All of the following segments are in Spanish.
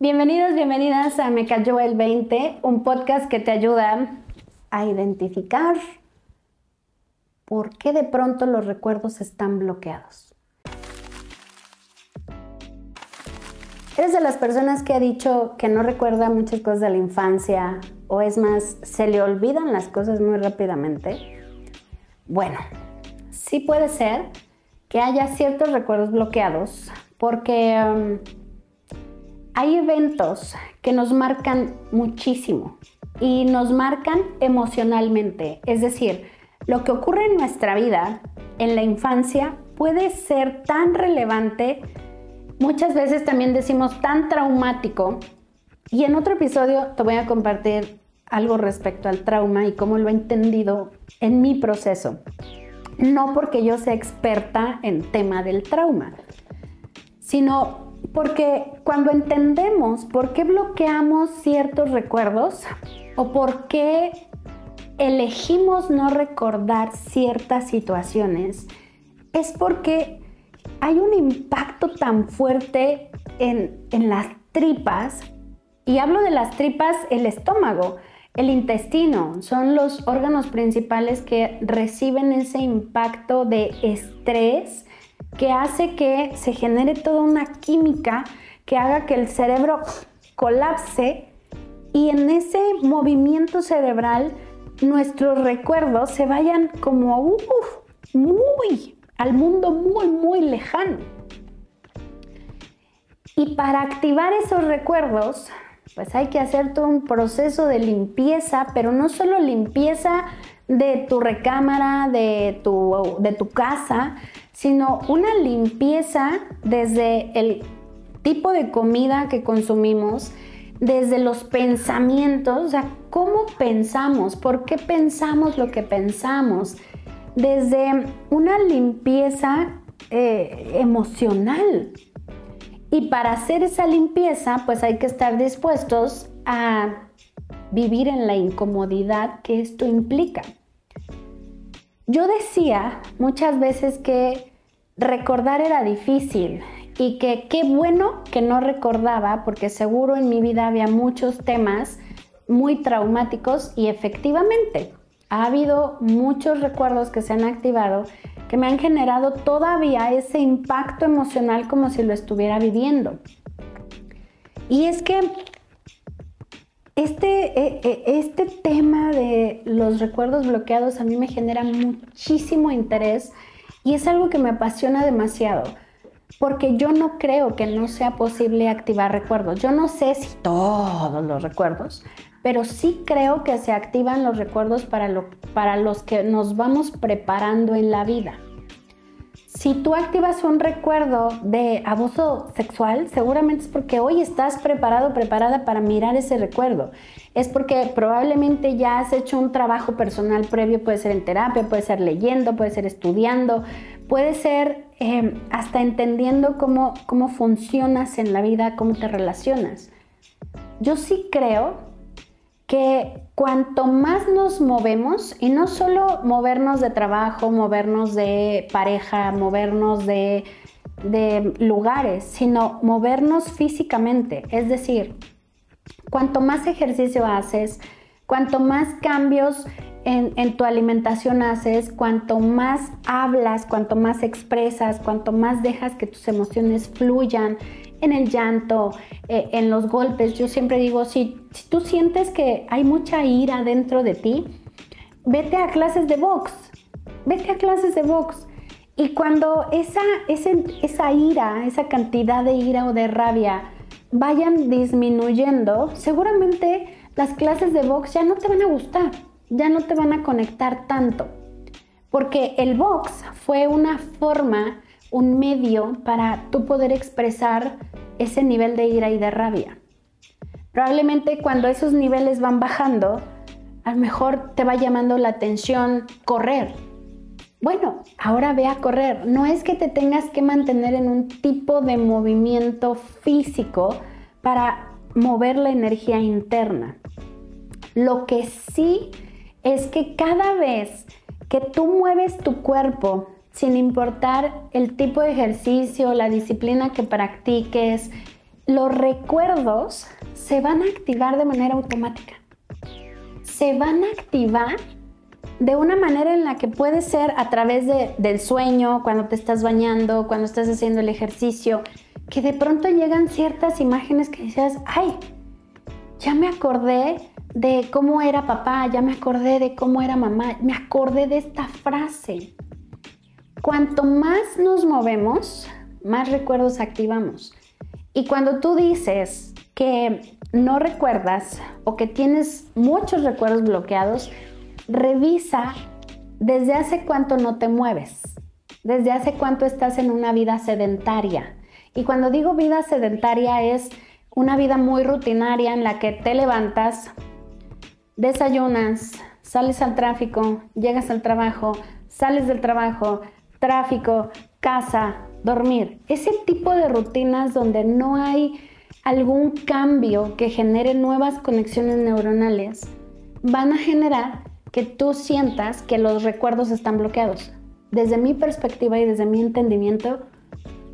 Bienvenidos, bienvenidas a Me Cayó el 20, un podcast que te ayuda a identificar por qué de pronto los recuerdos están bloqueados. ¿Eres de las personas que ha dicho que no recuerda muchas cosas de la infancia o es más, se le olvidan las cosas muy rápidamente? Bueno, sí puede ser que haya ciertos recuerdos bloqueados porque um, hay eventos que nos marcan muchísimo y nos marcan emocionalmente. Es decir, lo que ocurre en nuestra vida en la infancia puede ser tan relevante, muchas veces también decimos tan traumático. Y en otro episodio te voy a compartir algo respecto al trauma y cómo lo he entendido en mi proceso. No porque yo sea experta en tema del trauma, sino porque cuando entendemos por qué bloqueamos ciertos recuerdos o por qué elegimos no recordar ciertas situaciones, es porque hay un impacto tan fuerte en, las tripas, y hablo de las tripas, el estómago, el intestino, son los órganos principales que reciben ese impacto de estrés que hace que se genere toda una química que haga que el cerebro colapse y en ese movimiento cerebral nuestros recuerdos se vayan como muy al mundo muy muy lejano. Y para activar esos recuerdos, pues hay que hacer todo un proceso de limpieza, pero no solo limpieza de tu recámara, de tu, de tu casa, sino una limpieza desde el tipo de comida que consumimos, desde los pensamientos, o sea, cómo pensamos, por qué pensamos lo que pensamos, desde una limpieza eh, emocional. Y para hacer esa limpieza, pues hay que estar dispuestos a vivir en la incomodidad que esto implica. Yo decía muchas veces que recordar era difícil y que qué bueno que no recordaba porque seguro en mi vida había muchos temas muy traumáticos y efectivamente ha habido muchos recuerdos que se han activado que me han generado todavía ese impacto emocional como si lo estuviera viviendo. Y es que este, e, e, este tema de los recuerdos bloqueados a mí me genera muchísimo interés y es algo que me apasiona demasiado, porque yo no creo que no sea posible activar recuerdos. Yo no sé si todos los recuerdos, pero sí creo que se activan los recuerdos para, para los que nos vamos preparando en la vida. Si tú activas un recuerdo de abuso sexual, seguramente es porque hoy estás preparado, preparada para mirar ese recuerdo. Es porque probablemente ya has hecho un trabajo personal previo, puede ser en terapia, puede ser leyendo, puede ser estudiando, puede ser eh, hasta entendiendo cómo, cómo funcionas en la vida, cómo te relacionas. Yo sí creo que cuanto más nos movemos, y no solo movernos de trabajo, movernos de pareja, movernos de, lugares, sino movernos físicamente, es decir, cuanto más ejercicio haces, cuanto más cambios en, tu alimentación haces, cuanto más hablas, cuanto más expresas, cuanto más dejas que tus emociones fluyan en el llanto, eh, en los golpes. Yo siempre digo, si, si tú sientes que hay mucha ira dentro de ti, vete a clases de box, vete a clases de box. Y cuando esa, esa ira, esa cantidad de ira o de rabia vayan disminuyendo, seguramente las clases de box ya no te van a gustar, ya no te van a conectar tanto. Porque el box fue una forma un medio para tú poder expresar ese nivel de ira y de rabia. Probablemente cuando esos niveles van bajando, a lo mejor te va llamando la atención correr. Bueno, ahora ve a correr. No es que te tengas que mantener en un tipo de movimiento físico para mover la energía interna. Lo que sí es que cada vez que tú mueves tu cuerpo sin importar el tipo de ejercicio, la disciplina que practiques, los recuerdos se van a activar de manera automática. Se van a activar de una manera en la que puede ser a través del sueño, cuando te estás bañando, cuando estás haciendo el ejercicio, que de pronto llegan ciertas imágenes que dices, ay, ya me acordé de cómo era papá, ya me acordé de cómo era mamá, me acordé de esta frase. Cuanto más nos movemos, más recuerdos activamos. Y cuando tú dices que no recuerdas o que tienes muchos recuerdos bloqueados, revisa desde hace cuánto no te mueves, desde hace cuánto estás en una vida sedentaria. Y cuando digo vida sedentaria es una vida muy rutinaria en la que te levantas, desayunas, sales al tráfico, llegas al trabajo, sales del trabajo, tráfico, casa, dormir. Ese tipo de rutinas donde no hay algún cambio que genere nuevas conexiones neuronales van a generar que tú sientas que los recuerdos están bloqueados. Desde mi perspectiva y desde mi entendimiento,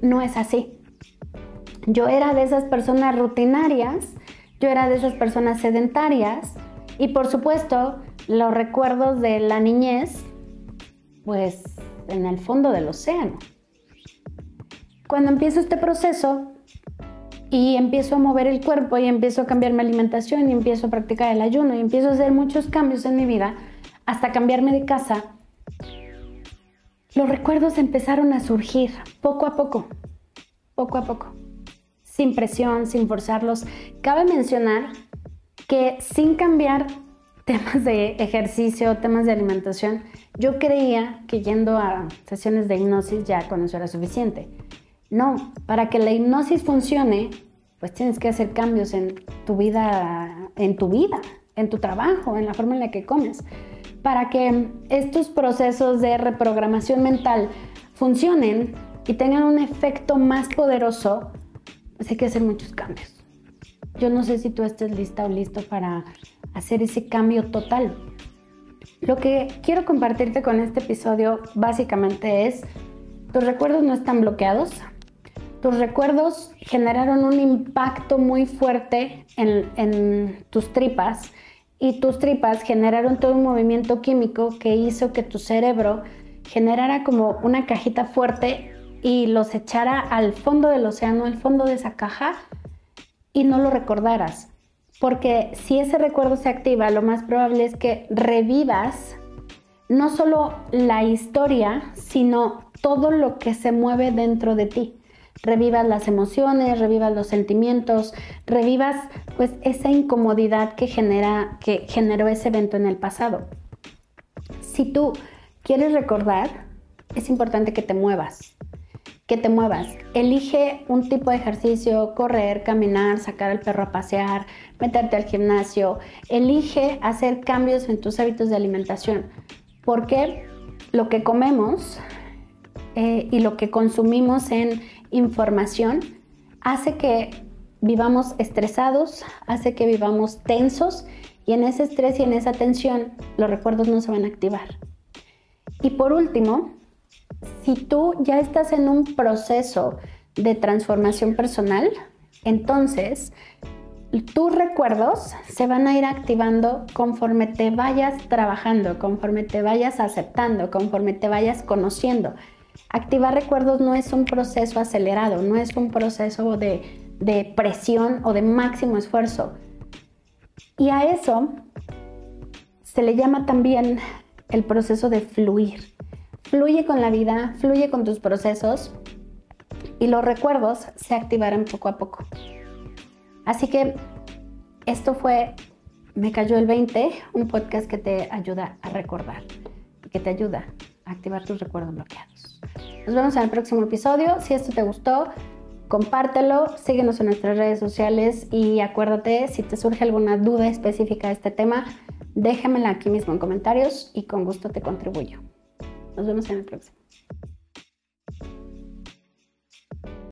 no es así. Yo era de esas personas rutinarias, yo era de esas personas sedentarias y por supuesto los recuerdos de la niñez, pues en el fondo del océano. Cuando empiezo este proceso y empiezo a mover el cuerpo y empiezo a cambiar mi alimentación y empiezo a practicar el ayuno y empiezo a hacer muchos cambios en mi vida hasta cambiarme de casa, los recuerdos empezaron a surgir poco a poco, poco a poco, sin presión, sin forzarlos. Cabe mencionar que sin cambiar temas de ejercicio, temas de alimentación, yo creía que yendo a sesiones de hipnosis ya con eso era suficiente. No, para que la hipnosis funcione, pues tienes que hacer cambios en tu vida, en tu vida, en tu trabajo, en la forma en la que comes. Para que estos procesos de reprogramación mental funcionen y tengan un efecto más poderoso, pues hay que hacer muchos cambios. Yo no sé si tú estés lista o listo para hacer ese cambio total. Lo que quiero compartirte con este episodio básicamente es, tus recuerdos no están bloqueados, tus recuerdos generaron un impacto muy fuerte en, tus tripas y tus tripas generaron todo un movimiento químico que hizo que tu cerebro generara como una cajita fuerte y los echara al fondo del océano, al fondo de esa caja y no lo recordaras. Porque si ese recuerdo se activa, lo más probable es que revivas no solo la historia, sino todo lo que se mueve dentro de ti. Revivas las emociones, revivas los sentimientos, revivas pues esa incomodidad que genera que generó ese evento en el pasado. Si tú quieres recordar, es importante que te muevas que te muevas. Elige un tipo de ejercicio, correr, caminar, sacar al perro a pasear, meterte al gimnasio. Elige hacer cambios en tus hábitos de alimentación, porque lo que comemos eh, y lo que consumimos en información hace que vivamos estresados, hace que vivamos tensos y en ese estrés y en esa tensión los recuerdos no se van a activar. Y por último, si tú ya estás en un proceso de transformación personal, entonces tus recuerdos se van a ir activando conforme te vayas trabajando, conforme te vayas aceptando, conforme te vayas conociendo. Activar recuerdos no es un proceso acelerado, no es un proceso de, de presión o de máximo esfuerzo. Y a eso se le llama también el proceso de fluir. Fluye con la vida, fluye con tus procesos y los recuerdos se activarán poco a poco. Así que esto fue Me cayó el 20, un podcast que te ayuda a recordar, que te ayuda a activar tus recuerdos bloqueados. Nos vemos en el próximo episodio. Si esto te gustó, compártelo, síguenos en nuestras redes sociales y acuérdate, si te surge alguna duda específica de este tema, déjamela aquí mismo en comentarios y con gusto te contribuyo. Nos vemos en el próximo.